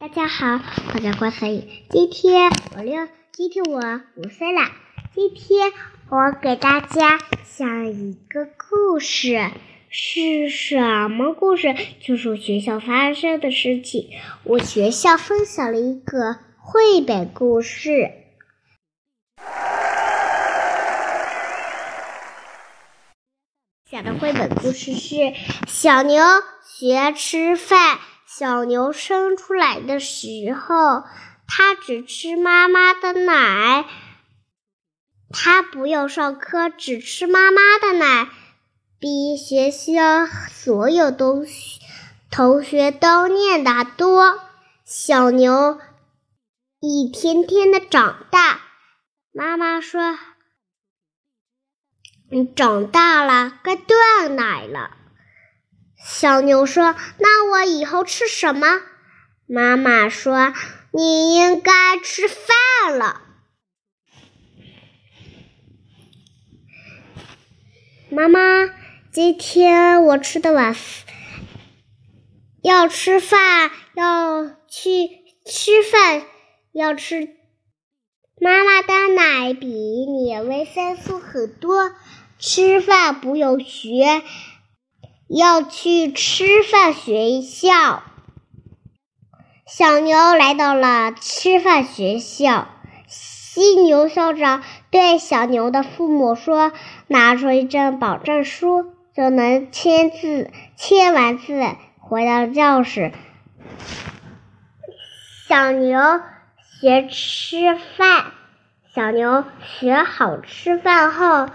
大家好，我叫郭思雨。今天我六，今天我五岁了。今天我给大家讲一个故事，是什么故事？就是学校发生的事情。我学校分享了一个绘本故事，讲的绘本故事是小牛学吃饭。小牛生出来的时候，它只吃妈妈的奶。它不用上课，只吃妈妈的奶，比学校所有东西同学都念的多。小牛一天天的长大，妈妈说：“你长大了，该断奶了。”小牛说：“那我以后吃什么？”妈妈说：“你应该吃饭了。”妈妈，今天我吃的晚要吃饭，要去吃饭，要吃妈妈的奶比你维生素很多，吃饭不用学。要去吃饭学校，小牛来到了吃饭学校。犀牛校长对小牛的父母说：“拿出一张保证书，就能签字。签完字，回到教室。”小牛学吃饭。小牛学好吃饭后，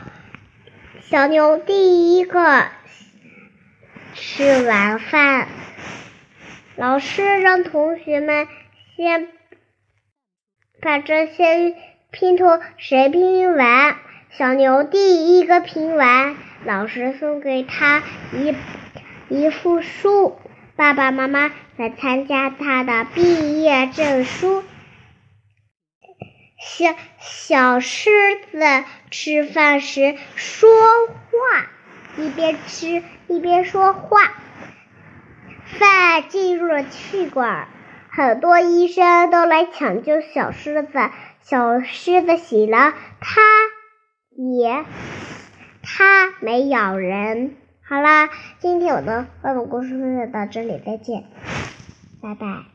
小牛第一个。吃完饭，老师让同学们先把这些拼图谁拼完，小牛第一个拼完，老师送给他一一副书，爸爸妈妈来参加他的毕业证书。小小狮子吃饭时说话。一边吃一边说话，饭进入了气管，很多医生都来抢救小狮子。小狮子醒了，它也它没咬人。好啦，今天我的绘本故事分享到这里，再见，拜拜。